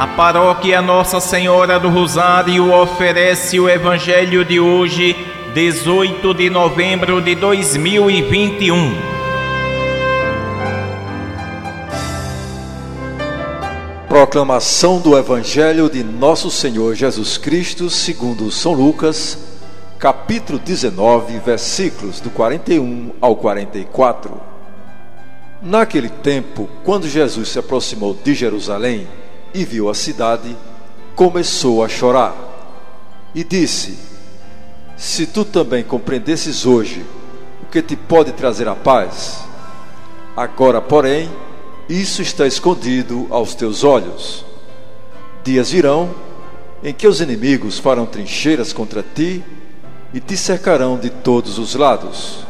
A paróquia Nossa Senhora do Rosário oferece o Evangelho de hoje, 18 de novembro de 2021. Proclamação do Evangelho de Nosso Senhor Jesus Cristo, segundo São Lucas, capítulo 19, versículos do 41 ao 44. Naquele tempo, quando Jesus se aproximou de Jerusalém, e viu a cidade, começou a chorar e disse: Se tu também compreendesses hoje o que te pode trazer a paz, agora, porém, isso está escondido aos teus olhos. Dias virão em que os inimigos farão trincheiras contra ti e te cercarão de todos os lados.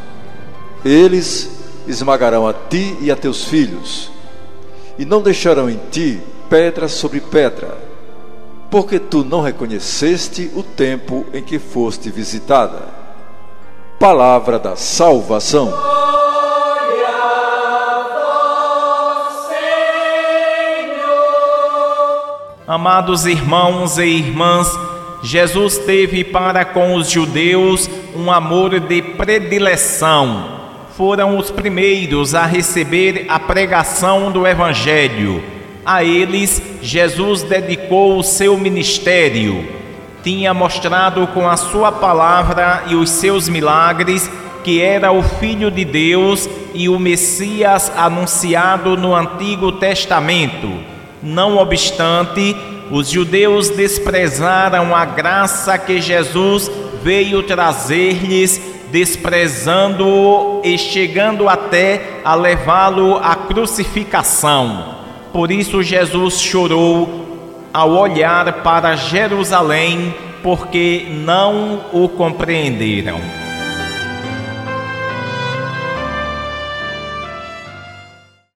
Eles esmagarão a ti e a teus filhos, e não deixarão em ti pedra sobre pedra, porque tu não reconheceste o tempo em que foste visitada. Palavra da salvação. Amados irmãos e irmãs, Jesus teve para com os judeus um amor de predileção. Foram os primeiros a receber a pregação do Evangelho a eles, Jesus dedicou o seu ministério. Tinha mostrado com a sua palavra e os seus milagres que era o Filho de Deus e o Messias anunciado no Antigo Testamento. Não obstante, os judeus desprezaram a graça que Jesus veio trazer-lhes, desprezando-o e chegando até a levá-lo à crucificação. Por isso Jesus chorou ao olhar para Jerusalém, porque não o compreenderam.